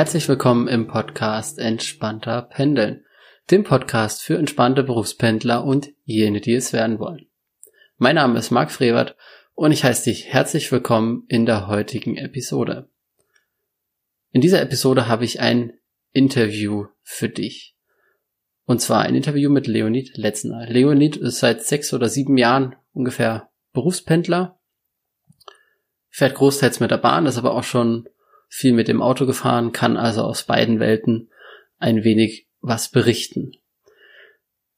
herzlich willkommen im Podcast Entspannter Pendeln, dem Podcast für entspannte Berufspendler und jene, die es werden wollen. Mein Name ist Marc Frevert und ich heiße dich herzlich willkommen in der heutigen Episode. In dieser Episode habe ich ein Interview für dich. Und zwar ein Interview mit Leonid Letzner. Leonid ist seit sechs oder sieben Jahren ungefähr Berufspendler, fährt großteils mit der Bahn, ist aber auch schon viel mit dem Auto gefahren, kann also aus beiden Welten ein wenig was berichten.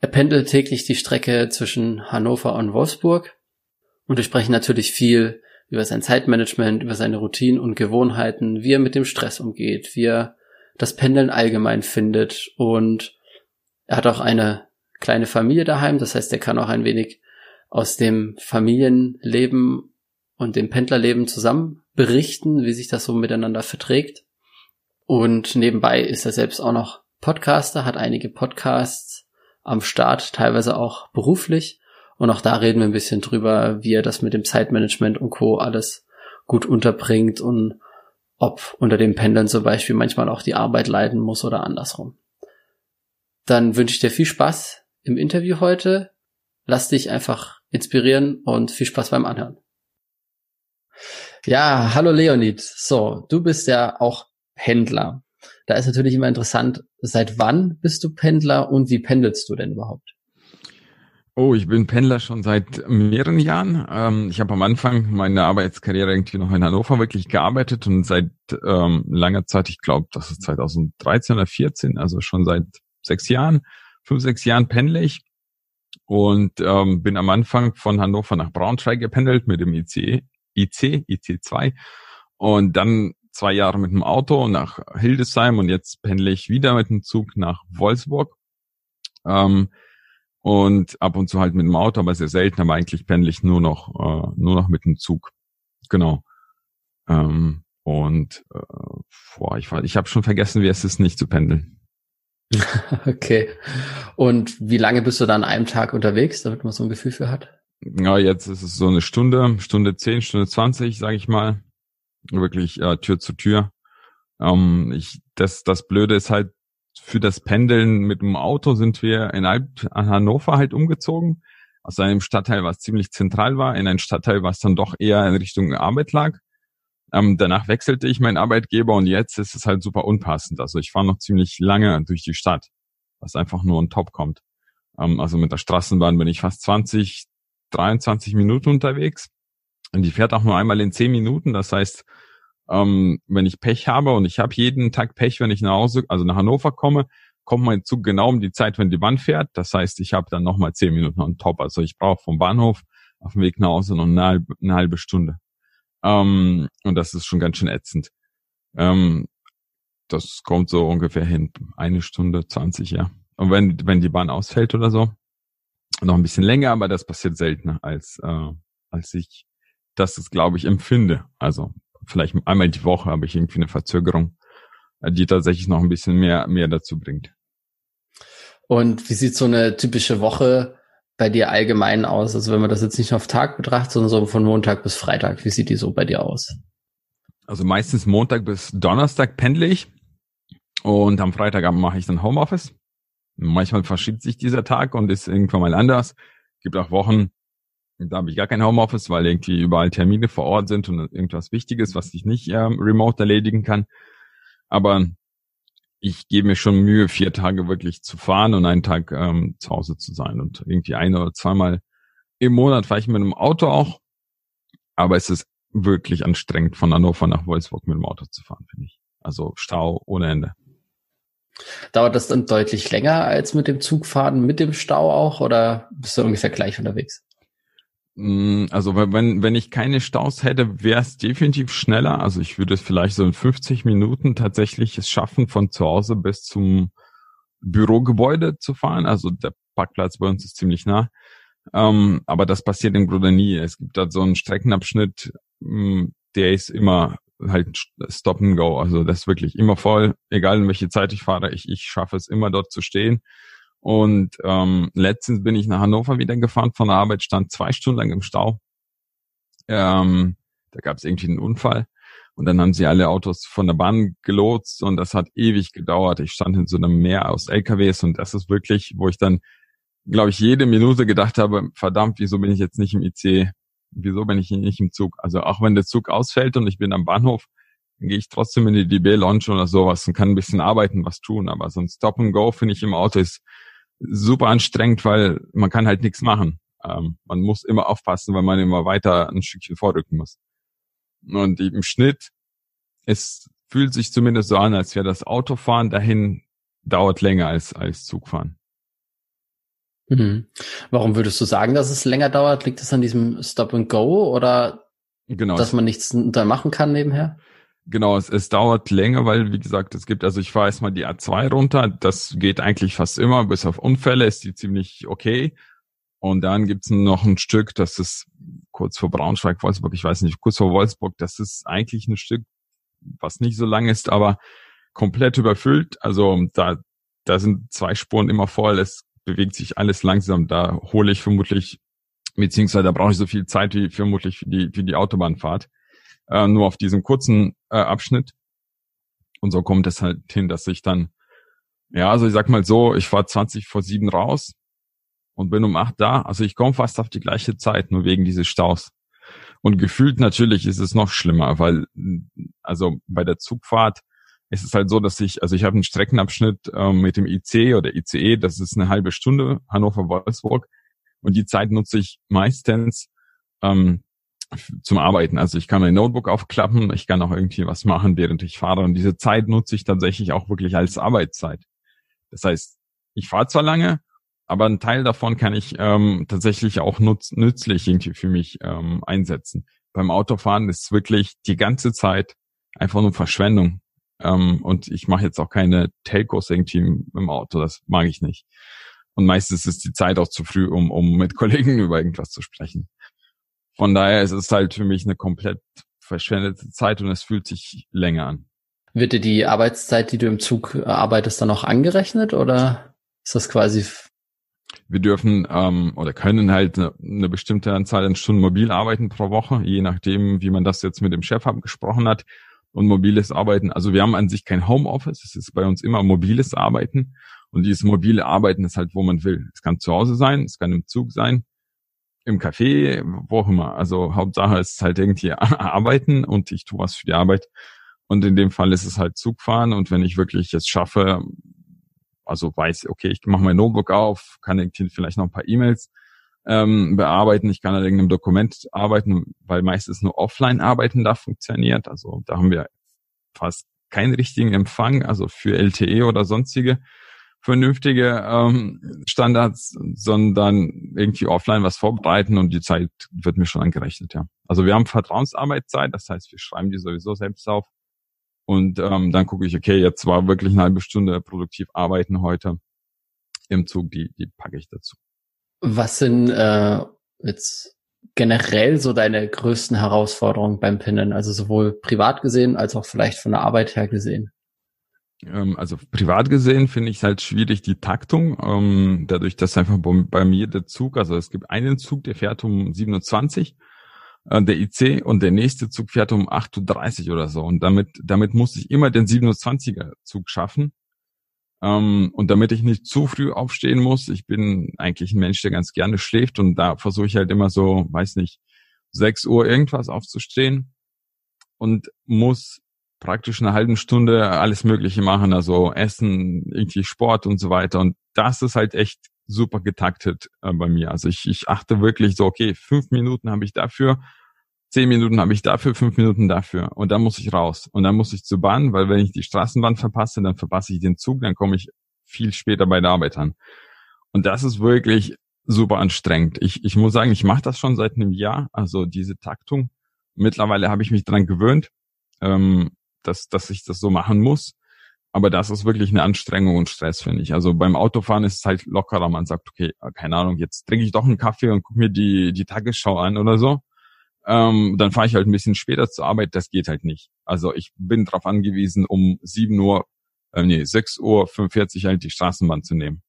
Er pendelt täglich die Strecke zwischen Hannover und Wolfsburg und wir sprechen natürlich viel über sein Zeitmanagement, über seine Routinen und Gewohnheiten, wie er mit dem Stress umgeht, wie er das Pendeln allgemein findet und er hat auch eine kleine Familie daheim, das heißt, er kann auch ein wenig aus dem Familienleben und dem Pendlerleben zusammen berichten, wie sich das so miteinander verträgt. Und nebenbei ist er selbst auch noch Podcaster, hat einige Podcasts am Start, teilweise auch beruflich. Und auch da reden wir ein bisschen drüber, wie er das mit dem Zeitmanagement und Co. alles gut unterbringt und ob unter dem Pendeln zum Beispiel manchmal auch die Arbeit leiden muss oder andersrum. Dann wünsche ich dir viel Spaß im Interview heute. Lass dich einfach inspirieren und viel Spaß beim Anhören. Ja, hallo Leonid. So, du bist ja auch Pendler. Da ist natürlich immer interessant, seit wann bist du Pendler und wie pendelst du denn überhaupt? Oh, ich bin Pendler schon seit mehreren Jahren. Ähm, ich habe am Anfang meiner Arbeitskarriere irgendwie noch in Hannover wirklich gearbeitet und seit ähm, langer Zeit, ich glaube, das ist 2013 oder 14, also schon seit sechs Jahren, fünf, sechs Jahren pendle ich und ähm, bin am Anfang von Hannover nach Braunschweig gependelt mit dem ICE IC, IC2 und dann zwei Jahre mit dem Auto nach Hildesheim und jetzt pendle ich wieder mit dem Zug nach Wolfsburg. Ähm, und ab und zu halt mit dem Auto, aber sehr selten, aber eigentlich pendle ich nur noch, äh, nur noch mit dem Zug. Genau. Ähm, und äh, boah, ich, ich habe schon vergessen, wie es ist, nicht zu pendeln. okay. Und wie lange bist du dann an einem Tag unterwegs, damit man so ein Gefühl für hat? Ja, jetzt ist es so eine Stunde, Stunde zehn, Stunde zwanzig, sage ich mal. Wirklich äh, Tür zu Tür. Ähm, ich, das, das Blöde ist halt, für das Pendeln mit dem Auto sind wir in an Hannover halt umgezogen. Aus einem Stadtteil, was ziemlich zentral war, in ein Stadtteil, was dann doch eher in Richtung Arbeit lag. Ähm, danach wechselte ich meinen Arbeitgeber und jetzt ist es halt super unpassend. Also ich fahre noch ziemlich lange durch die Stadt, was einfach nur on top kommt. Ähm, also mit der Straßenbahn bin ich fast 20, 23 Minuten unterwegs. Und die fährt auch nur einmal in 10 Minuten. Das heißt, ähm, wenn ich Pech habe und ich habe jeden Tag Pech, wenn ich nach Hause, also nach Hannover komme, kommt mein Zug genau um die Zeit, wenn die Bahn fährt. Das heißt, ich habe dann nochmal 10 Minuten on top. Also ich brauche vom Bahnhof auf dem Weg nach Hause noch eine halbe, eine halbe Stunde. Ähm, und das ist schon ganz schön ätzend. Ähm, das kommt so ungefähr hin. Eine Stunde, 20, ja. Und wenn, wenn die Bahn ausfällt oder so, noch ein bisschen länger, aber das passiert seltener, als, äh, als ich das, glaube ich, empfinde. Also vielleicht einmal die Woche habe ich irgendwie eine Verzögerung, äh, die tatsächlich noch ein bisschen mehr, mehr dazu bringt. Und wie sieht so eine typische Woche bei dir allgemein aus? Also wenn man das jetzt nicht auf Tag betrachtet, sondern so von Montag bis Freitag, wie sieht die so bei dir aus? Also meistens Montag bis Donnerstag pendle ich und am Freitagabend mache ich dann Homeoffice. Manchmal verschiebt sich dieser Tag und ist irgendwann mal anders. Gibt auch Wochen, da habe ich gar kein Homeoffice, weil irgendwie überall Termine vor Ort sind und irgendwas Wichtiges, was ich nicht ähm, remote erledigen kann. Aber ich gebe mir schon Mühe, vier Tage wirklich zu fahren und einen Tag ähm, zu Hause zu sein. Und irgendwie ein oder zweimal im Monat fahre ich mit einem Auto auch. Aber es ist wirklich anstrengend, von Hannover nach Wolfsburg mit dem Auto zu fahren, finde ich. Also Stau ohne Ende. Dauert das dann deutlich länger als mit dem Zugfahren, mit dem Stau auch, oder bist du ungefähr gleich unterwegs? Mm, also wenn, wenn ich keine Staus hätte, wäre es definitiv schneller. Also ich würde es vielleicht so in 50 Minuten tatsächlich es schaffen, von zu Hause bis zum Bürogebäude zu fahren. Also der Parkplatz bei uns ist ziemlich nah. Ähm, aber das passiert im Grunde nie. Es gibt da so einen Streckenabschnitt, mm, der ist immer halt Stop and Go. Also das ist wirklich immer voll, egal in welche Zeit ich fahre, ich, ich schaffe es immer dort zu stehen. Und ähm, letztens bin ich nach Hannover wieder gefahren von der Arbeit, stand zwei Stunden lang im Stau. Ähm, da gab es irgendwie einen Unfall. Und dann haben sie alle Autos von der Bahn gelotst und das hat ewig gedauert. Ich stand in so einem Meer aus LKWs und das ist wirklich, wo ich dann, glaube ich, jede Minute gedacht habe, verdammt, wieso bin ich jetzt nicht im IC? Wieso bin ich nicht im Zug? Also auch wenn der Zug ausfällt und ich bin am Bahnhof, dann gehe ich trotzdem in die DB Lounge oder sowas und kann ein bisschen arbeiten, was tun. Aber so ein Stop and Go finde ich im Auto ist super anstrengend, weil man kann halt nichts machen. Ähm, man muss immer aufpassen, weil man immer weiter ein Stückchen vorrücken muss. Und im Schnitt, es fühlt sich zumindest so an, als wäre das Autofahren dahin dauert länger als, als Zugfahren. Mhm. Warum würdest du sagen, dass es länger dauert? Liegt es an diesem Stop and Go oder genau, dass man nichts da machen kann nebenher? Genau, es, es dauert länger, weil, wie gesagt, es gibt, also ich fahre erstmal die A2 runter, das geht eigentlich fast immer, bis auf Unfälle ist die ziemlich okay. Und dann gibt's noch ein Stück, das ist kurz vor Braunschweig, Wolfsburg, ich weiß nicht, kurz vor Wolfsburg, das ist eigentlich ein Stück, was nicht so lang ist, aber komplett überfüllt. Also da, da sind zwei Spuren immer voll, es bewegt sich alles langsam. Da hole ich vermutlich, beziehungsweise da brauche ich so viel Zeit wie vermutlich für die, für die Autobahnfahrt äh, nur auf diesem kurzen äh, Abschnitt. Und so kommt es halt hin, dass ich dann, ja, also ich sag mal so, ich war 20 vor sieben raus und bin um acht da. Also ich komme fast auf die gleiche Zeit, nur wegen dieses Staus. Und gefühlt natürlich ist es noch schlimmer, weil also bei der Zugfahrt ist es halt so, dass ich, also ich habe einen Streckenabschnitt ähm, mit dem IC oder ICE, das ist eine halbe Stunde Hannover-Wolfsburg und die Zeit nutze ich meistens ähm, zum Arbeiten. Also ich kann mein Notebook aufklappen, ich kann auch irgendwie was machen, während ich fahre. Und diese Zeit nutze ich tatsächlich auch wirklich als Arbeitszeit. Das heißt, ich fahre zwar lange, aber einen Teil davon kann ich ähm, tatsächlich auch nutz nützlich irgendwie für mich ähm, einsetzen. Beim Autofahren ist wirklich die ganze Zeit einfach nur Verschwendung. Ähm, und ich mache jetzt auch keine Telcos irgendwie im, Auto, das mag ich nicht. Und meistens ist die Zeit auch zu früh, um, um mit Kollegen über irgendwas zu sprechen. Von daher ist es halt für mich eine komplett verschwendete Zeit und es fühlt sich länger an. Wird dir die Arbeitszeit, die du im Zug arbeitest, dann auch angerechnet oder ist das quasi? Wir dürfen ähm, oder können halt eine, eine bestimmte Anzahl an Stunden mobil arbeiten pro Woche, je nachdem, wie man das jetzt mit dem Chef abgesprochen hat. Und mobiles Arbeiten, also wir haben an sich kein Homeoffice, es ist bei uns immer mobiles Arbeiten. Und dieses mobile Arbeiten ist halt, wo man will. Es kann zu Hause sein, es kann im Zug sein, im Café, wo auch immer. Also Hauptsache ist halt irgendwie arbeiten und ich tue was für die Arbeit. Und in dem Fall ist es halt Zugfahren. Und wenn ich wirklich es schaffe, also weiß, okay, ich mache mein Notebook auf, kann vielleicht noch ein paar E-Mails ähm, bearbeiten, ich kann an irgendeinem Dokument arbeiten, weil meistens nur offline arbeiten da funktioniert. Also da haben wir fast keinen richtigen Empfang, also für LTE oder sonstige vernünftige ähm, Standards, sondern irgendwie offline was vorbereiten und die Zeit wird mir schon angerechnet, ja. Also wir haben Vertrauensarbeitszeit, das heißt, wir schreiben die sowieso selbst auf und ähm, dann gucke ich, okay, jetzt war wirklich eine halbe Stunde produktiv arbeiten heute im Zug, die, die packe ich dazu. Was sind äh, jetzt generell so deine größten Herausforderungen beim Pinnen, also sowohl privat gesehen als auch vielleicht von der Arbeit her gesehen? Ähm, also privat gesehen finde ich es halt schwierig, die Taktung, ähm, dadurch, dass einfach bei mir der Zug, also es gibt einen Zug, der fährt um 27, äh, der IC, und der nächste Zug fährt um 8.30 Uhr oder so. Und damit, damit muss ich immer den 27er Zug schaffen. Ähm, und damit ich nicht zu früh aufstehen muss, ich bin eigentlich ein Mensch, der ganz gerne schläft und da versuche ich halt immer so, weiß nicht, 6 Uhr irgendwas aufzustehen und muss praktisch eine halben Stunde alles Mögliche machen, also Essen, irgendwie Sport und so weiter. Und das ist halt echt super getaktet äh, bei mir. Also ich, ich achte wirklich so, okay, fünf Minuten habe ich dafür, zehn Minuten habe ich dafür, fünf Minuten dafür. Und dann muss ich raus. Und dann muss ich zur Bahn, weil wenn ich die Straßenbahn verpasse, dann verpasse ich den Zug, dann komme ich viel später bei der Arbeit an. Und das ist wirklich super anstrengend. Ich, ich muss sagen, ich mache das schon seit einem Jahr, also diese Taktung. Mittlerweile habe ich mich dran gewöhnt. Ähm, dass, dass ich das so machen muss. Aber das ist wirklich eine Anstrengung und Stress, finde ich. Also beim Autofahren ist es halt lockerer. Man sagt, okay, keine Ahnung, jetzt trinke ich doch einen Kaffee und gucke mir die, die Tagesschau an oder so. Ähm, dann fahre ich halt ein bisschen später zur Arbeit. Das geht halt nicht. Also ich bin darauf angewiesen, um 7 Uhr, äh, nee, 6 Uhr 45 halt die Straßenbahn zu nehmen.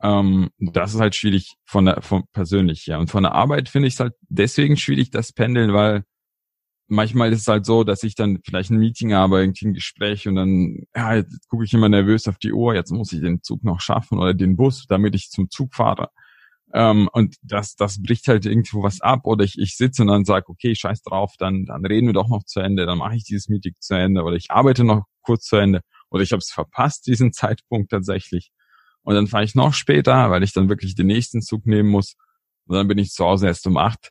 Ähm, das ist halt schwierig von der, von persönlich, ja. Und von der Arbeit finde ich es halt deswegen schwierig, das Pendeln, weil manchmal ist es halt so, dass ich dann vielleicht ein Meeting habe, irgendwie ein Gespräch und dann ja, gucke ich immer nervös auf die Uhr, jetzt muss ich den Zug noch schaffen oder den Bus, damit ich zum Zug fahre. Ähm, und das, das bricht halt irgendwo was ab oder ich, ich sitze und dann sage, okay, scheiß drauf, dann, dann reden wir doch noch zu Ende, dann mache ich dieses Meeting zu Ende oder ich arbeite noch kurz zu Ende oder ich habe es verpasst, diesen Zeitpunkt tatsächlich. Und dann fahre ich noch später, weil ich dann wirklich den nächsten Zug nehmen muss. Und dann bin ich zu Hause erst um acht.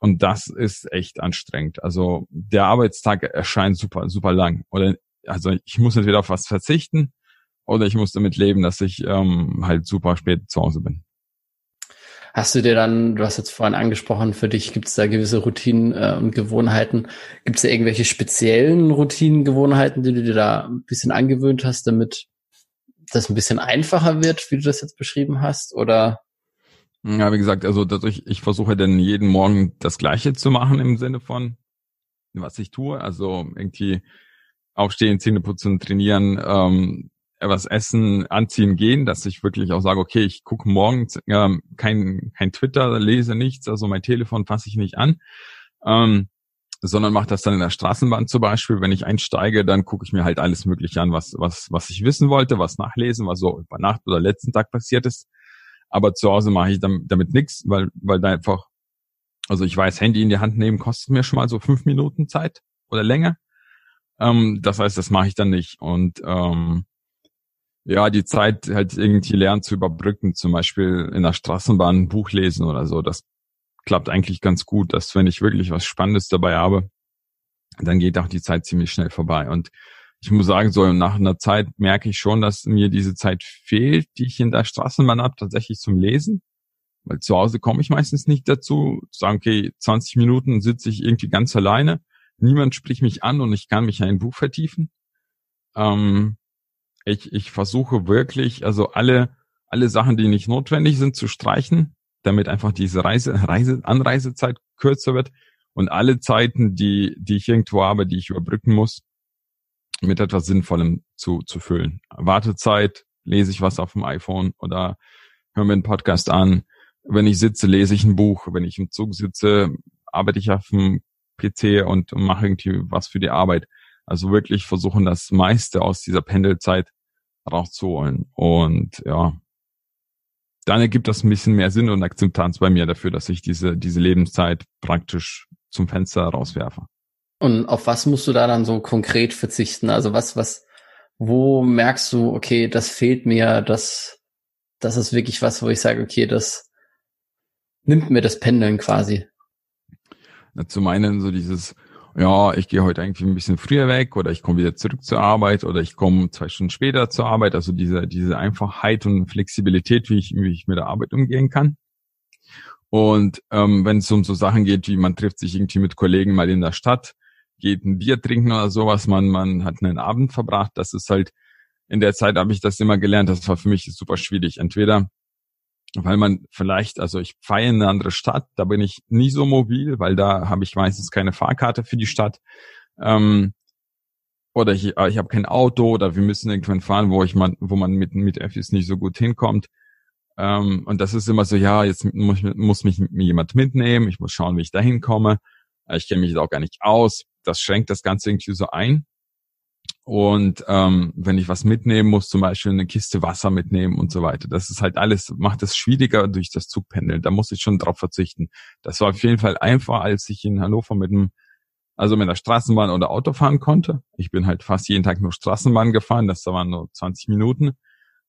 Und das ist echt anstrengend. Also der Arbeitstag erscheint super, super lang. Oder also ich muss entweder auf was verzichten oder ich muss damit leben, dass ich ähm, halt super spät zu Hause bin. Hast du dir dann, du hast jetzt vorhin angesprochen, für dich gibt es da gewisse Routinen äh, und Gewohnheiten. Gibt es da irgendwelche speziellen Routinen, Gewohnheiten, die du dir da ein bisschen angewöhnt hast, damit das ein bisschen einfacher wird, wie du das jetzt beschrieben hast? Oder? Ja, wie gesagt, also dadurch, ich versuche dann jeden Morgen das Gleiche zu machen im Sinne von, was ich tue. Also irgendwie aufstehen, Zähne putzen, trainieren, ähm, was essen, anziehen, gehen, dass ich wirklich auch sage, okay, ich gucke morgens äh, kein, kein Twitter, lese nichts, also mein Telefon fasse ich nicht an, ähm, sondern mache das dann in der Straßenbahn zum Beispiel. Wenn ich einsteige, dann gucke ich mir halt alles Mögliche an, was, was, was ich wissen wollte, was nachlesen, was so über Nacht oder letzten Tag passiert ist. Aber zu Hause mache ich damit, damit nichts, weil, weil da einfach, also ich weiß, Handy in die Hand nehmen kostet mir schon mal so fünf Minuten Zeit oder länger. Ähm, das heißt, das mache ich dann nicht. Und ähm, ja, die Zeit halt irgendwie lernen zu überbrücken, zum Beispiel in der Straßenbahn ein Buch lesen oder so. Das klappt eigentlich ganz gut, dass wenn ich wirklich was Spannendes dabei habe, dann geht auch die Zeit ziemlich schnell vorbei. Und ich muss sagen, so nach einer Zeit merke ich schon, dass mir diese Zeit fehlt, die ich in der Straßenbahn habe, tatsächlich zum Lesen. Weil zu Hause komme ich meistens nicht dazu, zu sagen, okay, 20 Minuten sitze ich irgendwie ganz alleine, niemand spricht mich an und ich kann mich in ein Buch vertiefen. Ähm, ich, ich versuche wirklich, also alle, alle Sachen, die nicht notwendig sind, zu streichen, damit einfach diese Reise, Reise, Anreisezeit kürzer wird und alle Zeiten, die, die ich irgendwo habe, die ich überbrücken muss, mit etwas Sinnvollem zu, zu füllen. Wartezeit, lese ich was auf dem iPhone oder höre mir einen Podcast an. Wenn ich sitze, lese ich ein Buch. Wenn ich im Zug sitze, arbeite ich auf dem PC und mache irgendwie was für die Arbeit. Also wirklich versuchen, das meiste aus dieser Pendelzeit rauszuholen. Und ja, dann ergibt das ein bisschen mehr Sinn und Akzeptanz bei mir dafür, dass ich diese, diese Lebenszeit praktisch zum Fenster rauswerfe. Und auf was musst du da dann so konkret verzichten? Also was, was, wo merkst du, okay, das fehlt mir, das, das ist wirklich was, wo ich sage, okay, das nimmt mir das Pendeln quasi. Na, zum einen so dieses, ja, ich gehe heute eigentlich ein bisschen früher weg oder ich komme wieder zurück zur Arbeit oder ich komme zwei Stunden später zur Arbeit. Also diese, diese Einfachheit und Flexibilität, wie ich, wie ich mit der Arbeit umgehen kann. Und ähm, wenn es um so Sachen geht, wie man trifft sich irgendwie mit Kollegen mal in der Stadt, geht ein Bier trinken oder sowas, man, man hat einen Abend verbracht, das ist halt, in der Zeit habe ich das immer gelernt, das war für mich super schwierig. Entweder weil man vielleicht, also ich fahre in eine andere Stadt, da bin ich nie so mobil, weil da habe ich meistens keine Fahrkarte für die Stadt. Ähm, oder ich, äh, ich habe kein Auto oder wir müssen irgendwann fahren, wo ich man, wo man mit mit Öffis nicht so gut hinkommt. Ähm, und das ist immer so, ja, jetzt muss, muss mich jemand mitnehmen, ich muss schauen, wie ich da hinkomme. Ich kenne mich da auch gar nicht aus. Das schränkt das Ganze irgendwie so ein. Und ähm, wenn ich was mitnehmen muss, zum Beispiel eine Kiste Wasser mitnehmen und so weiter, das ist halt alles, macht es schwieriger durch das Zugpendeln. Da muss ich schon drauf verzichten. Das war auf jeden Fall einfacher, als ich in Hannover mit einem, also mit der Straßenbahn oder Auto fahren konnte. Ich bin halt fast jeden Tag nur Straßenbahn gefahren, das waren nur 20 Minuten.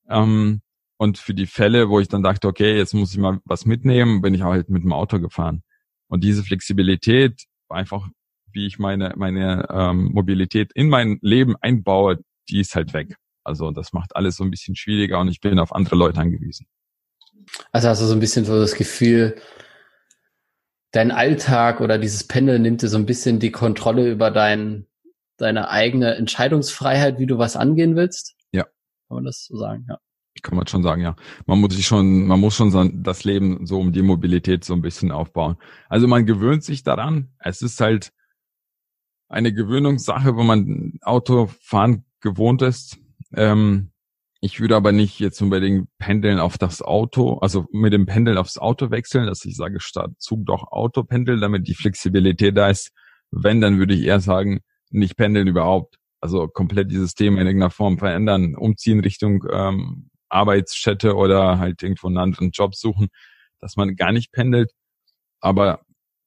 Ähm, und für die Fälle, wo ich dann dachte, okay, jetzt muss ich mal was mitnehmen, bin ich halt mit dem Auto gefahren. Und diese Flexibilität war einfach wie ich meine, meine ähm, Mobilität in mein Leben einbaue, die ist halt weg. Also das macht alles so ein bisschen schwieriger und ich bin auf andere Leute angewiesen. Also hast du so ein bisschen so das Gefühl, dein Alltag oder dieses Pendel nimmt dir so ein bisschen die Kontrolle über dein, deine eigene Entscheidungsfreiheit, wie du was angehen willst? Ja. Kann man das so sagen, ja. Kann man schon sagen, ja. Man muss sich schon, man muss schon das Leben so um die Mobilität so ein bisschen aufbauen. Also man gewöhnt sich daran. Es ist halt, eine Gewöhnungssache, wo man Autofahren gewohnt ist. Ähm, ich würde aber nicht jetzt unbedingt pendeln auf das Auto, also mit dem Pendeln aufs Auto wechseln, dass ich sage, statt Zug doch Auto pendeln, damit die Flexibilität da ist, Wenn, dann würde ich eher sagen, nicht pendeln überhaupt. Also komplett dieses Thema in irgendeiner Form verändern, umziehen Richtung ähm, Arbeitsstätte oder halt irgendwo einen anderen Job suchen, dass man gar nicht pendelt. Aber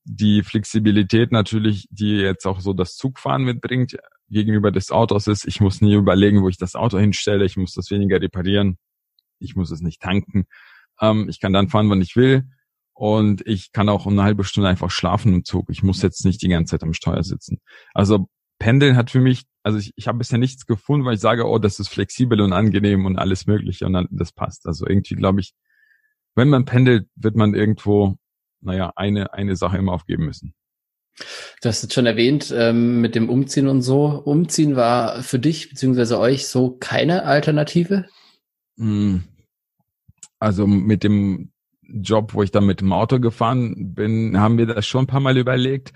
die Flexibilität natürlich, die jetzt auch so das Zugfahren mitbringt, gegenüber des Autos ist, ich muss nie überlegen, wo ich das Auto hinstelle, ich muss das weniger reparieren, ich muss es nicht tanken. Ähm, ich kann dann fahren, wann ich will. Und ich kann auch eine halbe Stunde einfach schlafen im Zug. Ich muss jetzt nicht die ganze Zeit am Steuer sitzen. Also Pendeln hat für mich, also ich, ich habe bisher nichts gefunden, weil ich sage, oh, das ist flexibel und angenehm und alles Mögliche und dann, das passt. Also irgendwie glaube ich, wenn man pendelt, wird man irgendwo, naja, eine, eine Sache immer aufgeben müssen. Du hast jetzt schon erwähnt, ähm, mit dem Umziehen und so. Umziehen war für dich beziehungsweise euch so keine Alternative? Hm. Also mit dem Job, wo ich dann mit dem Auto gefahren bin, haben wir das schon ein paar Mal überlegt.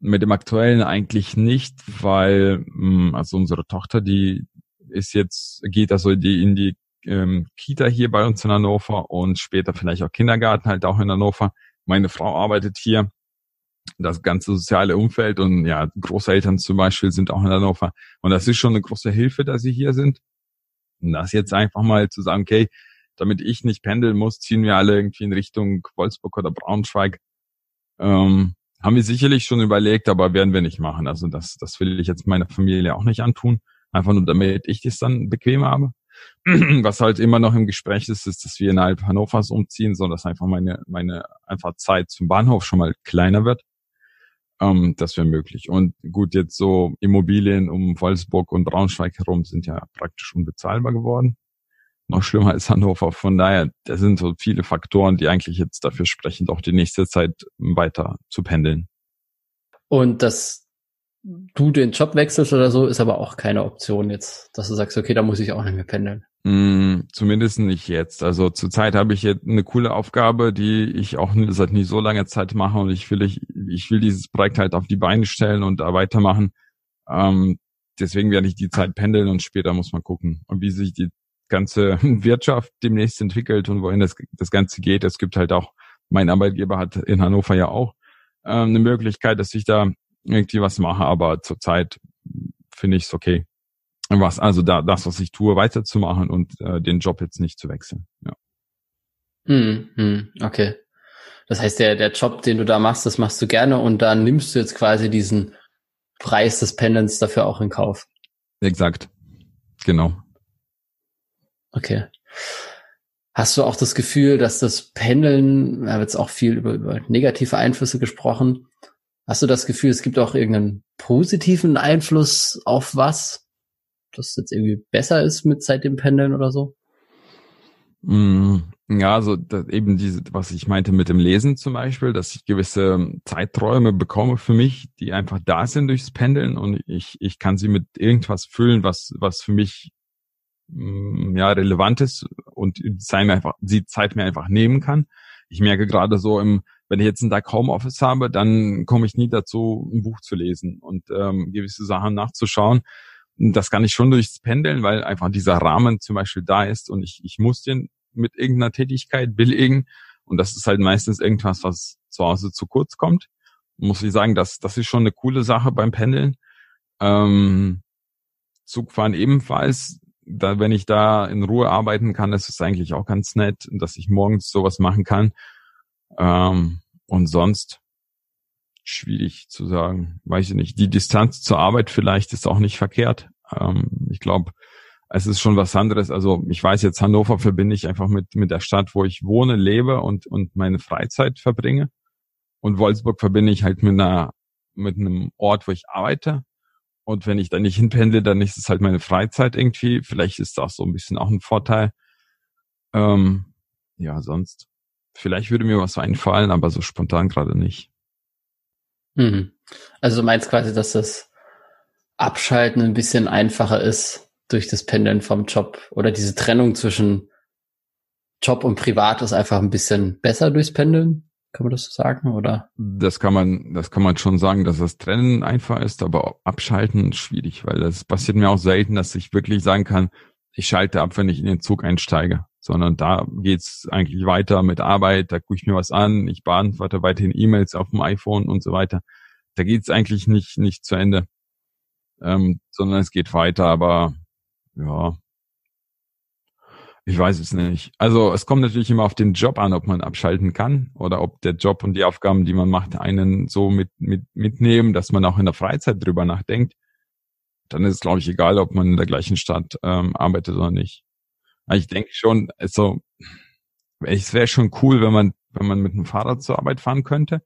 Mit dem aktuellen eigentlich nicht, weil hm, also unsere Tochter, die ist jetzt, geht also die in die ähm, Kita hier bei uns in Hannover und später vielleicht auch Kindergarten halt auch in Hannover. Meine Frau arbeitet hier das ganze soziale Umfeld und ja, Großeltern zum Beispiel sind auch in Hannover. Und das ist schon eine große Hilfe, dass sie hier sind. Und das jetzt einfach mal zu sagen, okay, damit ich nicht pendeln muss, ziehen wir alle irgendwie in Richtung Wolfsburg oder Braunschweig. Ähm, haben wir sicherlich schon überlegt, aber werden wir nicht machen. Also das, das will ich jetzt meiner Familie auch nicht antun. Einfach nur, damit ich das dann bequem habe. Was halt immer noch im Gespräch ist, ist, dass wir innerhalb Hannovers umziehen, so dass einfach meine, meine einfach Zeit zum Bahnhof schon mal kleiner wird. Ähm, das wäre möglich. Und gut, jetzt so Immobilien um Wolfsburg und Braunschweig herum sind ja praktisch unbezahlbar geworden. Noch schlimmer als Hannover. Von daher, da sind so viele Faktoren, die eigentlich jetzt dafür sprechen, auch die nächste Zeit weiter zu pendeln. Und dass du den Job wechselst oder so, ist aber auch keine Option jetzt, dass du sagst, okay, da muss ich auch nicht mehr pendeln. Mm, zumindest nicht jetzt. Also zurzeit habe ich jetzt eine coole Aufgabe, die ich auch seit nicht so langer Zeit mache und ich will ich, ich will dieses Projekt halt auf die Beine stellen und da weitermachen. Ähm, deswegen werde ich die Zeit pendeln und später muss man gucken, und wie sich die ganze Wirtschaft demnächst entwickelt und wohin das, das Ganze geht. Es gibt halt auch, mein Arbeitgeber hat in Hannover ja auch ähm, eine Möglichkeit, dass ich da irgendwie was mache, aber zurzeit finde ich es okay was also da das, was ich tue, weiterzumachen und äh, den Job jetzt nicht zu wechseln. Ja. Mm, okay. Das heißt, der, der Job, den du da machst, das machst du gerne und dann nimmst du jetzt quasi diesen Preis des Pendelns dafür auch in Kauf. Exakt. Genau. Okay. Hast du auch das Gefühl, dass das Pendeln, wir haben jetzt auch viel über, über negative Einflüsse gesprochen, hast du das Gefühl, es gibt auch irgendeinen positiven Einfluss auf was? das jetzt irgendwie besser ist mit seit dem Pendeln oder so? Mm, ja, also eben diese, was ich meinte mit dem Lesen zum Beispiel, dass ich gewisse Zeiträume bekomme für mich, die einfach da sind durchs Pendeln und ich, ich kann sie mit irgendwas füllen, was, was für mich mm, ja relevant ist und die mir einfach, die Zeit mir einfach nehmen kann. Ich merke gerade so im, wenn ich jetzt einen Tag Homeoffice habe, dann komme ich nie dazu, ein Buch zu lesen und ähm, gewisse Sachen nachzuschauen das kann ich schon durchs Pendeln, weil einfach dieser Rahmen zum Beispiel da ist und ich, ich muss den mit irgendeiner Tätigkeit billigen. Und das ist halt meistens irgendwas, was zu Hause zu kurz kommt. Muss ich sagen, das, das ist schon eine coole Sache beim Pendeln. Ähm, Zugfahren ebenfalls. Da, wenn ich da in Ruhe arbeiten kann, ist es eigentlich auch ganz nett, dass ich morgens sowas machen kann. Ähm, und sonst schwierig zu sagen. Weiß ich nicht. Die Distanz zur Arbeit vielleicht ist auch nicht verkehrt. Ähm, ich glaube, es ist schon was anderes. Also ich weiß jetzt, Hannover verbinde ich einfach mit, mit der Stadt, wo ich wohne, lebe und, und meine Freizeit verbringe. Und Wolfsburg verbinde ich halt mit einer, mit einem Ort, wo ich arbeite. Und wenn ich da nicht hinpendle, dann ist es halt meine Freizeit irgendwie. Vielleicht ist das so ein bisschen auch ein Vorteil. Ähm, ja, sonst. Vielleicht würde mir was einfallen, aber so spontan gerade nicht. Mhm. Also du meinst quasi, dass das Abschalten ein bisschen einfacher ist durch das Pendeln vom Job oder diese Trennung zwischen Job und Privat ist einfach ein bisschen besser durchs Pendeln? Kann man das so sagen, oder? Das kann man, das kann man schon sagen, dass das Trennen einfach ist, aber abschalten schwierig, weil das passiert mir auch selten, dass ich wirklich sagen kann, ich schalte ab, wenn ich in den Zug einsteige, sondern da geht's eigentlich weiter mit Arbeit, da gucke ich mir was an, ich beantworte weiterhin E-Mails auf dem iPhone und so weiter. da geht's eigentlich nicht, nicht zu Ende, ähm, sondern es geht weiter, aber ja, ich weiß es nicht. Also es kommt natürlich immer auf den Job an, ob man abschalten kann oder ob der Job und die Aufgaben, die man macht, einen so mit, mit mitnehmen, dass man auch in der Freizeit drüber nachdenkt. Dann ist es, glaube ich, egal, ob man in der gleichen Stadt ähm, arbeitet oder nicht. Aber ich denke schon, also es wäre schon cool, wenn man, wenn man mit dem Fahrrad zur Arbeit fahren könnte.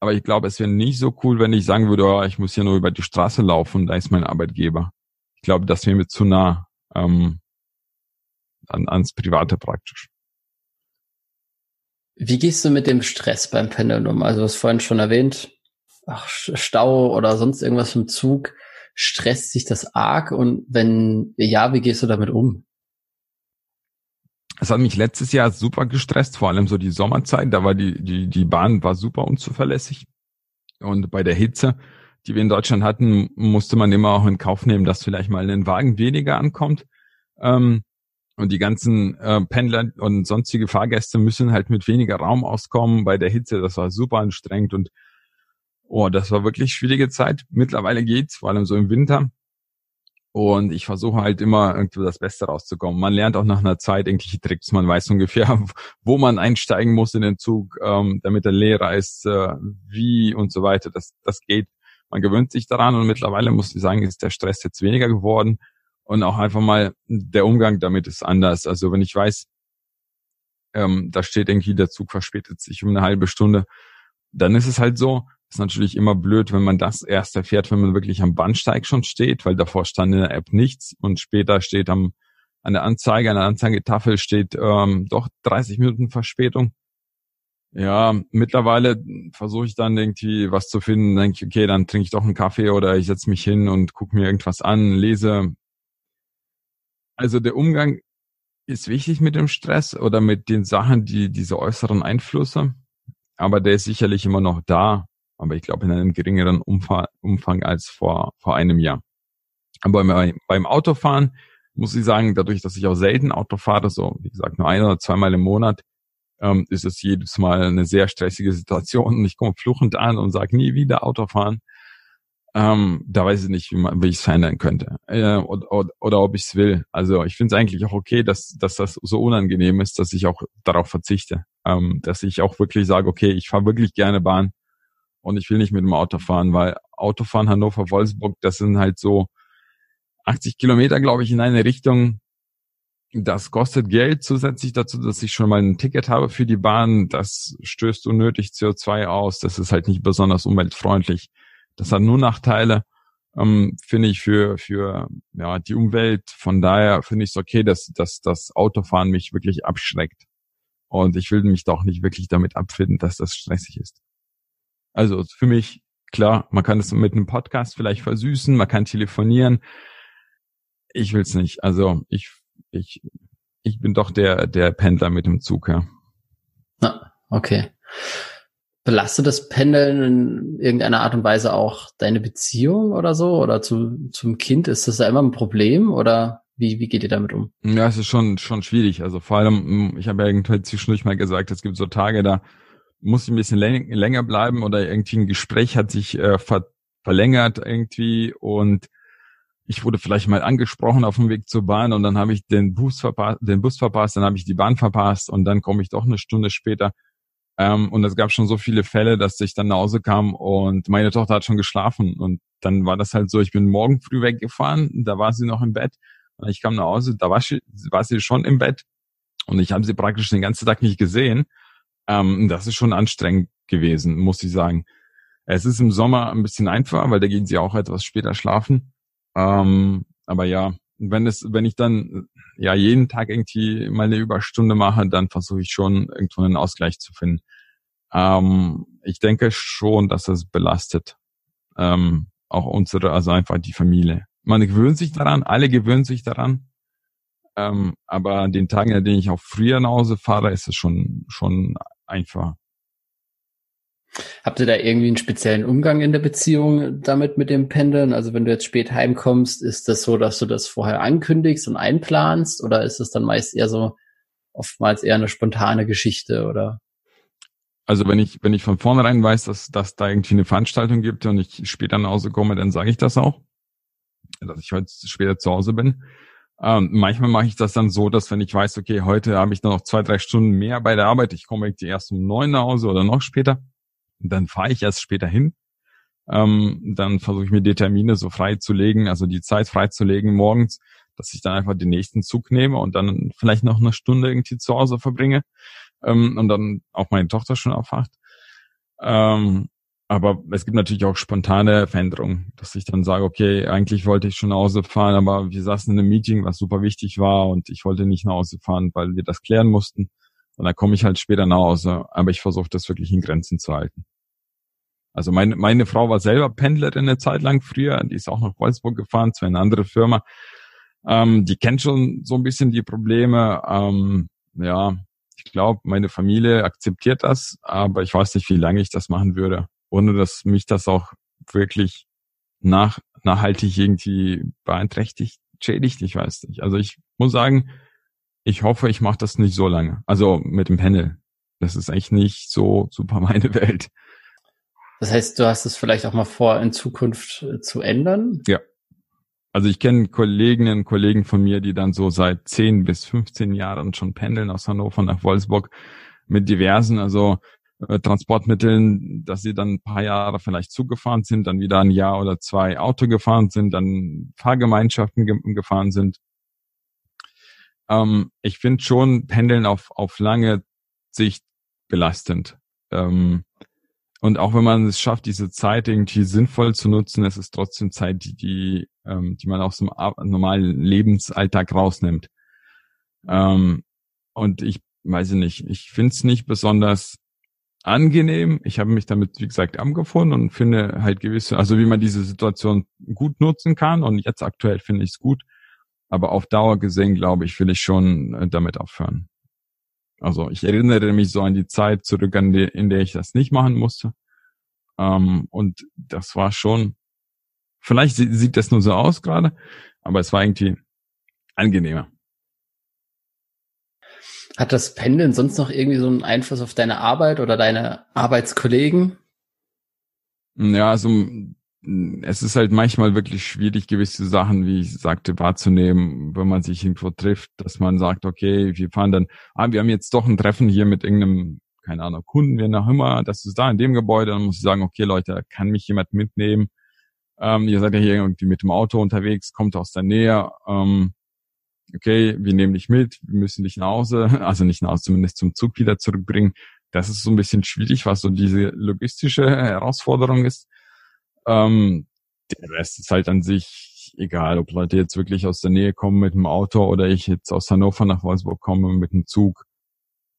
Aber ich glaube, es wäre nicht so cool, wenn ich sagen würde, oh, ich muss hier nur über die Straße laufen, da ist mein Arbeitgeber. Ich glaube, das wäre mir zu nah. Ähm, an, ans Private praktisch. Wie gehst du mit dem Stress beim Pendeln um? Also, du hast vorhin schon erwähnt, ach, Stau oder sonst irgendwas im Zug. Stresst sich das arg? Und wenn ja, wie gehst du damit um? Es hat mich letztes Jahr super gestresst, vor allem so die Sommerzeit. Da war die, die, die Bahn war super unzuverlässig. Und bei der Hitze, die wir in Deutschland hatten, musste man immer auch in Kauf nehmen, dass vielleicht mal ein Wagen weniger ankommt. Ähm, und die ganzen äh, Pendler und sonstige Fahrgäste müssen halt mit weniger Raum auskommen bei der Hitze. Das war super anstrengend und oh, das war wirklich schwierige Zeit. Mittlerweile geht's, vor allem so im Winter. Und ich versuche halt immer irgendwie das Beste rauszukommen. Man lernt auch nach einer Zeit irgendwelche Tricks. Man weiß ungefähr, wo man einsteigen muss in den Zug, ähm, damit er leerer ist, äh, wie und so weiter. Das, das geht. Man gewöhnt sich daran und mittlerweile muss ich sagen, ist der Stress jetzt weniger geworden und auch einfach mal der Umgang damit ist anders. Also wenn ich weiß, ähm, da steht irgendwie der Zug verspätet sich um eine halbe Stunde, dann ist es halt so, ist natürlich immer blöd, wenn man das erst erfährt, wenn man wirklich am Bahnsteig schon steht, weil davor stand in der App nichts und später steht am an der Anzeige, an der Anzeigetafel steht ähm, doch 30 Minuten Verspätung. Ja, mittlerweile versuche ich dann irgendwie was zu finden, denke ich, okay, dann trinke ich doch einen Kaffee oder ich setze mich hin und gucke mir irgendwas an, lese, also der Umgang ist wichtig mit dem Stress oder mit den Sachen, die diese äußeren Einflüsse. Aber der ist sicherlich immer noch da. Aber ich glaube in einem geringeren Umfang, Umfang als vor, vor einem Jahr. Aber beim, beim Autofahren muss ich sagen, dadurch, dass ich auch selten Auto fahre, so wie gesagt nur ein oder zweimal im Monat, ähm, ist es jedes Mal eine sehr stressige Situation und ich komme fluchend an und sage nie wieder Autofahren. Ähm, da weiß ich nicht, wie, wie ich es verändern könnte äh, oder, oder, oder ob ich es will. Also ich finde es eigentlich auch okay, dass, dass das so unangenehm ist, dass ich auch darauf verzichte. Ähm, dass ich auch wirklich sage, okay, ich fahre wirklich gerne Bahn und ich will nicht mit dem Auto fahren, weil Autofahren Hannover-Wolfsburg, das sind halt so 80 Kilometer, glaube ich, in eine Richtung. Das kostet Geld zusätzlich dazu, dass ich schon mal ein Ticket habe für die Bahn. Das stößt unnötig CO2 aus. Das ist halt nicht besonders umweltfreundlich. Das hat nur Nachteile, ähm, finde ich, für, für ja, die Umwelt. Von daher finde ich es okay, dass, dass das Autofahren mich wirklich abschreckt. Und ich will mich doch nicht wirklich damit abfinden, dass das stressig ist. Also für mich, klar, man kann es mit einem Podcast vielleicht versüßen, man kann telefonieren. Ich will es nicht. Also ich, ich, ich bin doch der, der Pendler mit dem Zug, ja. Ah, okay. Belastet das Pendeln in irgendeiner Art und Weise auch deine Beziehung oder so? Oder zu, zum Kind? Ist das da immer ein Problem? Oder wie, wie geht ihr damit um? Ja, es ist schon, schon schwierig. Also vor allem, ich habe ja irgendwann zwischendurch mal gesagt, es gibt so Tage, da muss ich ein bisschen länger bleiben oder irgendwie ein Gespräch hat sich äh, ver verlängert irgendwie und ich wurde vielleicht mal angesprochen auf dem Weg zur Bahn und dann habe ich den Bus verpasst, den Bus verpasst, dann habe ich die Bahn verpasst und dann komme ich doch eine Stunde später ähm, und es gab schon so viele Fälle, dass ich dann nach Hause kam und meine Tochter hat schon geschlafen. Und dann war das halt so, ich bin morgen früh weggefahren, da war sie noch im Bett. Und ich kam nach Hause, da war sie, war sie schon im Bett. Und ich habe sie praktisch den ganzen Tag nicht gesehen. Ähm, das ist schon anstrengend gewesen, muss ich sagen. Es ist im Sommer ein bisschen einfacher, weil da gehen sie auch etwas später schlafen. Ähm, aber ja, wenn es, wenn ich dann ja jeden Tag irgendwie mal eine Überstunde mache, dann versuche ich schon irgendwo einen Ausgleich zu finden. Ähm, ich denke schon, dass es belastet. Ähm, auch unsere, also einfach die Familie. Man gewöhnt sich daran, alle gewöhnen sich daran. Ähm, aber an den Tagen, an denen ich auch früher nach Hause fahre, ist es schon, schon einfach. Habt ihr da irgendwie einen speziellen Umgang in der Beziehung damit mit dem Pendeln? Also wenn du jetzt spät heimkommst, ist das so, dass du das vorher ankündigst und einplanst oder ist es dann meist eher so oftmals eher eine spontane Geschichte oder? Also wenn ich, wenn ich von vornherein weiß, dass, dass da irgendwie eine Veranstaltung gibt und ich später nach Hause komme, dann sage ich das auch, dass ich heute später zu Hause bin. Ähm, manchmal mache ich das dann so, dass wenn ich weiß, okay, heute habe ich noch zwei, drei Stunden mehr bei der Arbeit, ich komme irgendwie erst um neun nach Hause oder noch später, dann fahre ich erst später hin. Ähm, dann versuche ich mir die Termine so frei zu legen, also die Zeit frei zu legen morgens, dass ich dann einfach den nächsten Zug nehme und dann vielleicht noch eine Stunde irgendwie zu Hause verbringe ähm, und dann auch meine Tochter schon aufwacht. Ähm, aber es gibt natürlich auch spontane Veränderungen, dass ich dann sage, okay, eigentlich wollte ich schon nach Hause fahren, aber wir saßen in einem Meeting, was super wichtig war und ich wollte nicht nach Hause fahren, weil wir das klären mussten. Und dann komme ich halt später nach Hause, aber ich versuche das wirklich in Grenzen zu halten. Also meine, meine Frau war selber Pendlerin eine Zeit lang früher, die ist auch nach Wolfsburg gefahren, zu einer anderen Firma. Ähm, die kennt schon so ein bisschen die Probleme. Ähm, ja, ich glaube, meine Familie akzeptiert das, aber ich weiß nicht, wie lange ich das machen würde, ohne dass mich das auch wirklich nach, nachhaltig irgendwie beeinträchtigt, schädigt. Ich weiß nicht. Also ich muss sagen, ich hoffe, ich mache das nicht so lange. Also mit dem Panel. Das ist eigentlich nicht so super meine Welt. Das heißt, du hast es vielleicht auch mal vor, in Zukunft äh, zu ändern? Ja, also ich kenne Kolleginnen und Kollegen von mir, die dann so seit 10 bis 15 Jahren schon pendeln aus Hannover nach Wolfsburg mit diversen, also äh, Transportmitteln, dass sie dann ein paar Jahre vielleicht zugefahren sind, dann wieder ein Jahr oder zwei Auto gefahren sind, dann Fahrgemeinschaften ge gefahren sind. Ähm, ich finde schon Pendeln auf, auf lange Sicht belastend. Ähm, und auch wenn man es schafft, diese Zeit irgendwie sinnvoll zu nutzen, es ist trotzdem Zeit, die, die, ähm, die man aus dem normalen Lebensalltag rausnimmt. Ähm, und ich weiß nicht, ich finde es nicht besonders angenehm. Ich habe mich damit, wie gesagt, angefunden und finde halt gewisse, also wie man diese Situation gut nutzen kann. Und jetzt aktuell finde ich es gut. Aber auf Dauer gesehen, glaube ich, will ich schon äh, damit aufhören. Also ich erinnere mich so an die Zeit zurück, an die, in der ich das nicht machen musste. Ähm, und das war schon, vielleicht sieht das nur so aus gerade, aber es war irgendwie angenehmer. Hat das Pendeln sonst noch irgendwie so einen Einfluss auf deine Arbeit oder deine Arbeitskollegen? Ja, also es ist halt manchmal wirklich schwierig, gewisse Sachen, wie ich sagte, wahrzunehmen, wenn man sich irgendwo trifft, dass man sagt, okay, wir fahren dann, ah, wir haben jetzt doch ein Treffen hier mit irgendeinem, keine Ahnung, Kunden, wer auch immer, das ist da in dem Gebäude, dann muss ich sagen, okay, Leute, kann mich jemand mitnehmen? Ähm, ihr seid ja hier irgendwie mit dem Auto unterwegs, kommt aus der Nähe, ähm, okay, wir nehmen dich mit, wir müssen dich nach Hause, also nicht nach Hause, zumindest zum Zug wieder zurückbringen. Das ist so ein bisschen schwierig, was so diese logistische Herausforderung ist. Ähm, der Rest ist halt an sich egal, ob Leute jetzt wirklich aus der Nähe kommen mit dem Auto oder ich jetzt aus Hannover nach Wolfsburg komme mit dem Zug.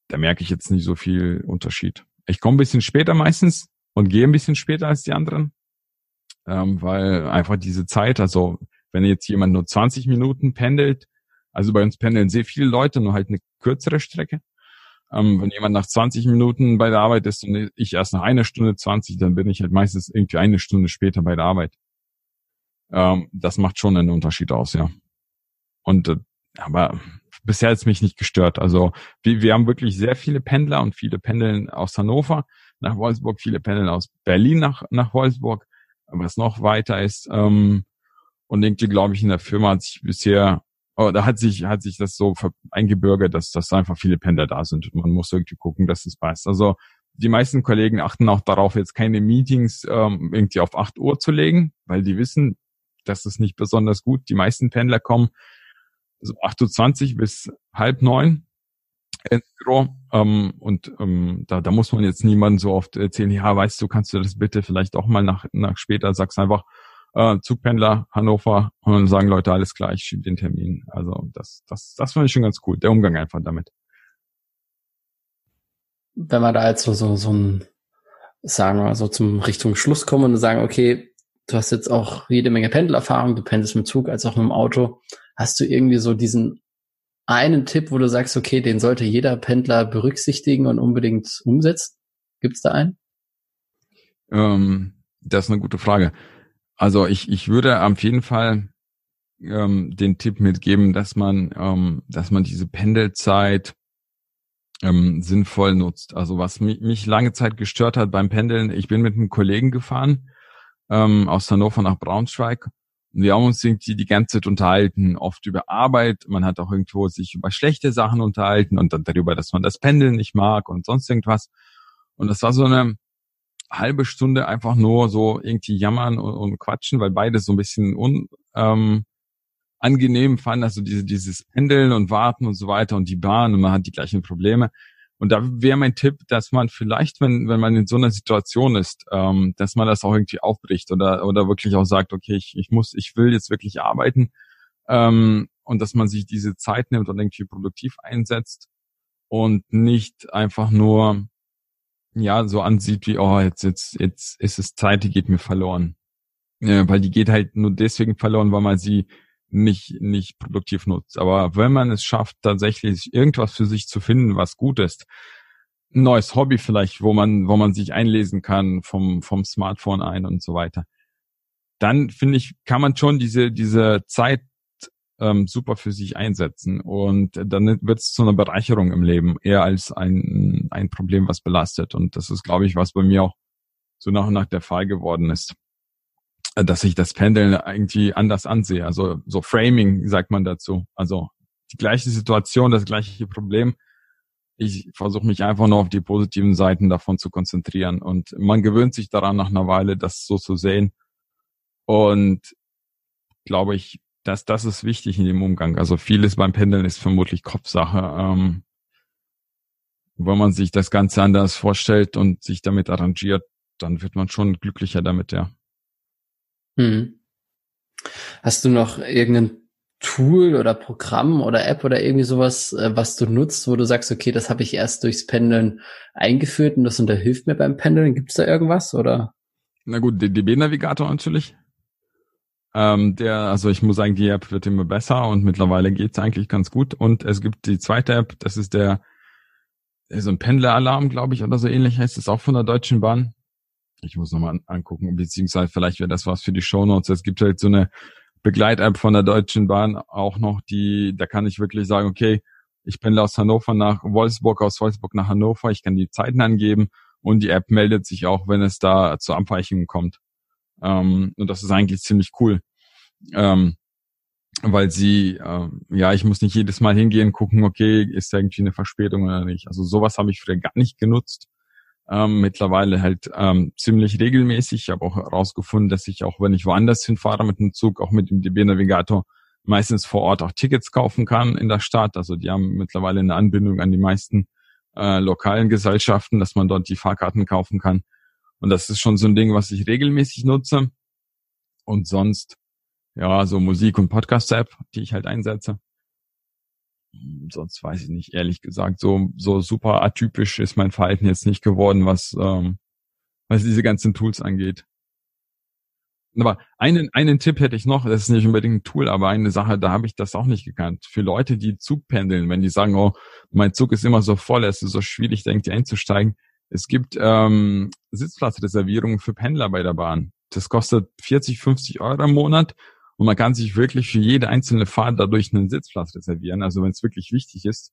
Da merke ich jetzt nicht so viel Unterschied. Ich komme ein bisschen später meistens und gehe ein bisschen später als die anderen, ähm, weil einfach diese Zeit, also wenn jetzt jemand nur 20 Minuten pendelt, also bei uns pendeln sehr viele Leute, nur halt eine kürzere Strecke, ähm, wenn jemand nach 20 Minuten bei der Arbeit ist und ich erst nach einer Stunde 20, dann bin ich halt meistens irgendwie eine Stunde später bei der Arbeit. Ähm, das macht schon einen Unterschied aus, ja. Und äh, aber bisher hat es mich nicht gestört. Also wir, wir haben wirklich sehr viele Pendler und viele pendeln aus Hannover nach Wolfsburg, viele pendeln aus Berlin nach, nach Wolfsburg, was noch weiter ist. Ähm, und irgendwie glaube ich, in der Firma hat sich bisher aber da hat sich, hat sich das so eingebürgert, dass, dass einfach viele Pendler da sind. Man muss irgendwie gucken, dass es passt. Also die meisten Kollegen achten auch darauf, jetzt keine Meetings ähm, irgendwie auf 8 Uhr zu legen, weil die wissen, das ist nicht besonders gut. Die meisten Pendler kommen so 8.20 Uhr bis halb neun ins Büro. Ähm, und ähm, da, da muss man jetzt niemandem so oft erzählen, ja, weißt du, kannst du das bitte vielleicht auch mal nach, nach später, sagst einfach, äh, Zugpendler Hannover und dann sagen Leute, alles klar, ich schiebe den Termin. Also das, das, das fand ich schon ganz cool, der Umgang einfach damit. Wenn wir da jetzt so, so, so ein, sagen wir so zum Richtung Schluss kommen und sagen, okay, du hast jetzt auch jede Menge Pendelerfahrung, du pendelst mit dem Zug als auch mit dem Auto. Hast du irgendwie so diesen einen Tipp, wo du sagst, okay, den sollte jeder Pendler berücksichtigen und unbedingt umsetzen? Gibt's da einen? Ähm, das ist eine gute Frage. Also ich, ich würde auf jeden Fall ähm, den Tipp mitgeben, dass man, ähm, dass man diese Pendelzeit ähm, sinnvoll nutzt. Also was mich, mich lange Zeit gestört hat beim Pendeln, ich bin mit einem Kollegen gefahren ähm, aus Hannover nach Braunschweig. Wir haben uns irgendwie die ganze Zeit unterhalten, oft über Arbeit. Man hat auch irgendwo sich über schlechte Sachen unterhalten und dann darüber, dass man das Pendeln nicht mag und sonst irgendwas. Und das war so eine halbe Stunde einfach nur so irgendwie jammern und, und quatschen, weil beide so ein bisschen un, ähm, angenehm fanden, also diese, dieses Pendeln und Warten und so weiter und die Bahn und man hat die gleichen Probleme. Und da wäre mein Tipp, dass man vielleicht, wenn, wenn man in so einer Situation ist, ähm, dass man das auch irgendwie aufbricht oder, oder wirklich auch sagt, okay, ich, ich muss, ich will jetzt wirklich arbeiten ähm, und dass man sich diese Zeit nimmt und irgendwie produktiv einsetzt und nicht einfach nur ja so ansieht wie, oh, jetzt, jetzt, jetzt ist es Zeit, die geht mir verloren. Ja, weil die geht halt nur deswegen verloren, weil man sie nicht, nicht produktiv nutzt. Aber wenn man es schafft, tatsächlich irgendwas für sich zu finden, was gut ist, ein neues Hobby vielleicht, wo man, wo man sich einlesen kann vom, vom Smartphone ein und so weiter, dann finde ich, kann man schon diese, diese Zeit ähm, super für sich einsetzen und dann wird es zu einer Bereicherung im Leben, eher als ein, ein Problem, was belastet. Und das ist, glaube ich, was bei mir auch so nach und nach der Fall geworden ist dass ich das Pendeln irgendwie anders ansehe. Also so Framing sagt man dazu. Also die gleiche Situation, das gleiche Problem. Ich versuche mich einfach nur auf die positiven Seiten davon zu konzentrieren. Und man gewöhnt sich daran nach einer Weile, das so zu sehen. Und glaube ich, dass das ist wichtig in dem Umgang. Also vieles beim Pendeln ist vermutlich Kopfsache. Ähm, wenn man sich das Ganze anders vorstellt und sich damit arrangiert, dann wird man schon glücklicher damit, ja. Hm. Hast du noch irgendein Tool oder Programm oder App oder irgendwie sowas, äh, was du nutzt, wo du sagst, okay, das habe ich erst durchs Pendeln eingeführt und das unterhilft mir beim Pendeln? Gibt es da irgendwas oder? Na gut, DB-Navigator natürlich. Ähm, der, also ich muss sagen, die App wird immer besser und mittlerweile geht's eigentlich ganz gut. Und es gibt die zweite App, das ist der, so ein Pendleralarm, glaube ich, oder so ähnlich heißt es auch von der Deutschen Bahn ich muss nochmal an, angucken, beziehungsweise vielleicht wäre das was für die Shownotes. Es gibt halt so eine Begleit-App von der Deutschen Bahn auch noch, die, da kann ich wirklich sagen, okay, ich pendle aus Hannover nach Wolfsburg, aus Wolfsburg nach Hannover, ich kann die Zeiten angeben und die App meldet sich auch, wenn es da zu Abweichungen kommt. Ähm, und das ist eigentlich ziemlich cool. Ähm, weil sie, äh, ja, ich muss nicht jedes Mal hingehen, gucken, okay, ist da irgendwie eine Verspätung oder nicht. Also sowas habe ich früher gar nicht genutzt ähm, mittlerweile halt ähm, ziemlich regelmäßig. Ich habe auch herausgefunden, dass ich auch, wenn ich woanders hinfahre mit dem Zug, auch mit dem DB-Navigator meistens vor Ort auch Tickets kaufen kann in der Stadt. Also die haben mittlerweile eine Anbindung an die meisten äh, lokalen Gesellschaften, dass man dort die Fahrkarten kaufen kann. Und das ist schon so ein Ding, was ich regelmäßig nutze. Und sonst, ja, so Musik- und Podcast-App, die ich halt einsetze sonst weiß ich nicht, ehrlich gesagt. So, so super atypisch ist mein Verhalten jetzt nicht geworden, was, ähm, was diese ganzen Tools angeht. Aber einen, einen Tipp hätte ich noch, das ist nicht unbedingt ein Tool, aber eine Sache, da habe ich das auch nicht gekannt. Für Leute, die Zug pendeln, wenn die sagen, oh, mein Zug ist immer so voll, es ist so schwierig, denkt ihr einzusteigen. Es gibt ähm, Sitzplatzreservierungen für Pendler bei der Bahn. Das kostet 40, 50 Euro im Monat und man kann sich wirklich für jede einzelne Fahrt dadurch einen Sitzplatz reservieren, also wenn es wirklich wichtig ist.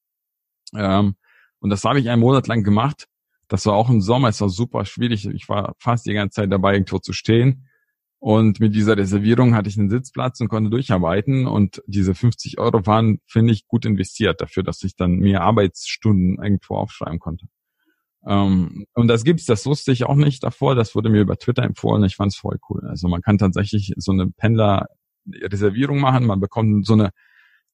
Ähm, und das habe ich einen Monat lang gemacht. Das war auch im Sommer, es war super schwierig. Ich war fast die ganze Zeit dabei, irgendwo zu stehen. Und mit dieser Reservierung hatte ich einen Sitzplatz und konnte durcharbeiten. Und diese 50 Euro waren, finde ich, gut investiert dafür, dass ich dann mehr Arbeitsstunden irgendwo aufschreiben konnte. Ähm, und das gibt's, das wusste ich auch nicht davor. Das wurde mir über Twitter empfohlen. Ich fand's voll cool. Also man kann tatsächlich so eine Pendler Reservierung machen. Man bekommt so eine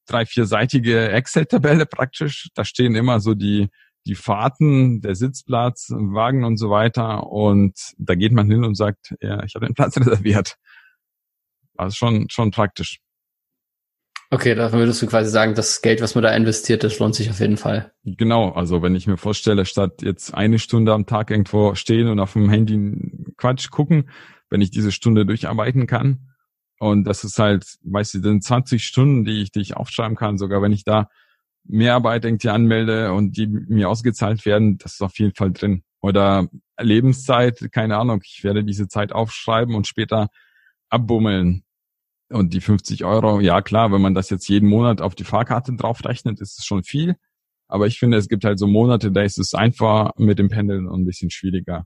drei, vierseitige Excel-Tabelle praktisch. Da stehen immer so die, die Fahrten, der Sitzplatz, Wagen und so weiter. Und da geht man hin und sagt, ja, ich habe den Platz reserviert. Also schon, schon praktisch. Okay, da würdest du quasi sagen, das Geld, was man da investiert, das lohnt sich auf jeden Fall. Genau, also wenn ich mir vorstelle, statt jetzt eine Stunde am Tag irgendwo stehen und auf dem Handy Quatsch gucken, wenn ich diese Stunde durcharbeiten kann, und das ist halt, weißt du, sind 20 Stunden, die ich, die ich aufschreiben kann, sogar wenn ich da Mehrarbeit irgendwie anmelde und die mir ausgezahlt werden, das ist auf jeden Fall drin. Oder Lebenszeit, keine Ahnung, ich werde diese Zeit aufschreiben und später abbummeln. Und die 50 Euro, ja klar, wenn man das jetzt jeden Monat auf die Fahrkarte draufrechnet, ist es schon viel. Aber ich finde, es gibt halt so Monate, da ist es einfach mit dem Pendeln ein bisschen schwieriger.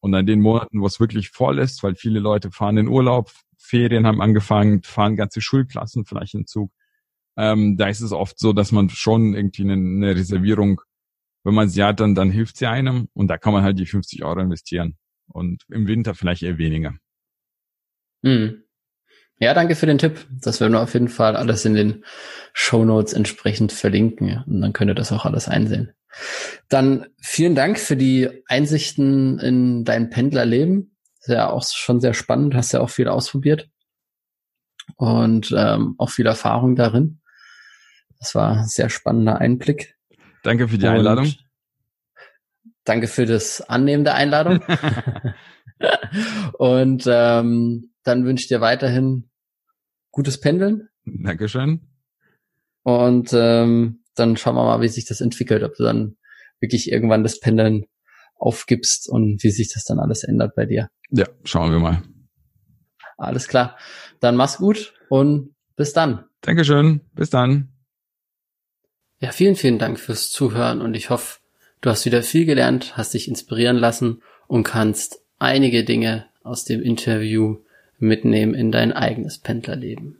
Und an den Monaten, wo es wirklich voll ist, weil viele Leute fahren in Urlaub, Ferien haben angefangen, fahren ganze Schulklassen vielleicht in Zug, ähm, da ist es oft so, dass man schon irgendwie eine, eine Reservierung, wenn man sie hat, dann, dann hilft sie einem und da kann man halt die 50 Euro investieren. Und im Winter vielleicht eher weniger. Mhm. Ja, danke für den Tipp. Das werden wir auf jeden Fall alles in den Show Notes entsprechend verlinken. Und dann könnt ihr das auch alles einsehen. Dann vielen Dank für die Einsichten in dein Pendlerleben. Ist ja auch schon sehr spannend, hast ja auch viel ausprobiert und ähm, auch viel Erfahrung darin. Das war ein sehr spannender Einblick. Danke für die Einladung. Und danke für das Annehmen der Einladung. und ähm, dann wünsche ich dir weiterhin gutes Pendeln. Dankeschön. Und ähm, dann schauen wir mal, wie sich das entwickelt, ob du dann wirklich irgendwann das Pendeln aufgibst und wie sich das dann alles ändert bei dir. Ja, schauen wir mal. Alles klar. Dann mach's gut und bis dann. Dankeschön. Bis dann. Ja, vielen, vielen Dank fürs Zuhören und ich hoffe, du hast wieder viel gelernt, hast dich inspirieren lassen und kannst einige Dinge aus dem Interview mitnehmen in dein eigenes Pendlerleben.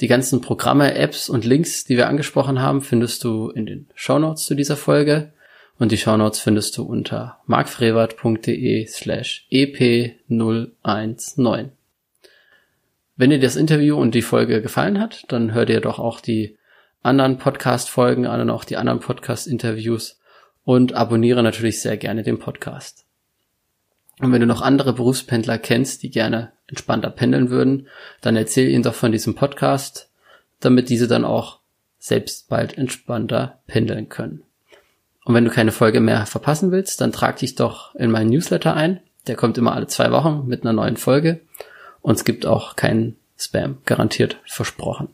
Die ganzen Programme, Apps und Links, die wir angesprochen haben, findest du in den Shownotes zu dieser Folge. Und die Shownotes findest du unter markfrevert.de slash ep019. Wenn dir das Interview und die Folge gefallen hat, dann hör dir doch auch die anderen Podcast-Folgen an und auch die anderen Podcast-Interviews und abonniere natürlich sehr gerne den Podcast. Und wenn du noch andere Berufspendler kennst, die gerne entspannter pendeln würden, dann erzähl ihnen doch von diesem Podcast, damit diese dann auch selbst bald entspannter pendeln können. Und wenn du keine Folge mehr verpassen willst, dann trag dich doch in meinen Newsletter ein. Der kommt immer alle zwei Wochen mit einer neuen Folge. Und es gibt auch keinen Spam, garantiert versprochen.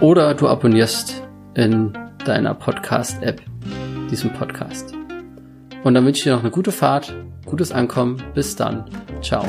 Oder du abonnierst in deiner Podcast-App diesen Podcast. Und dann wünsche ich dir noch eine gute Fahrt, gutes Ankommen. Bis dann. Ciao.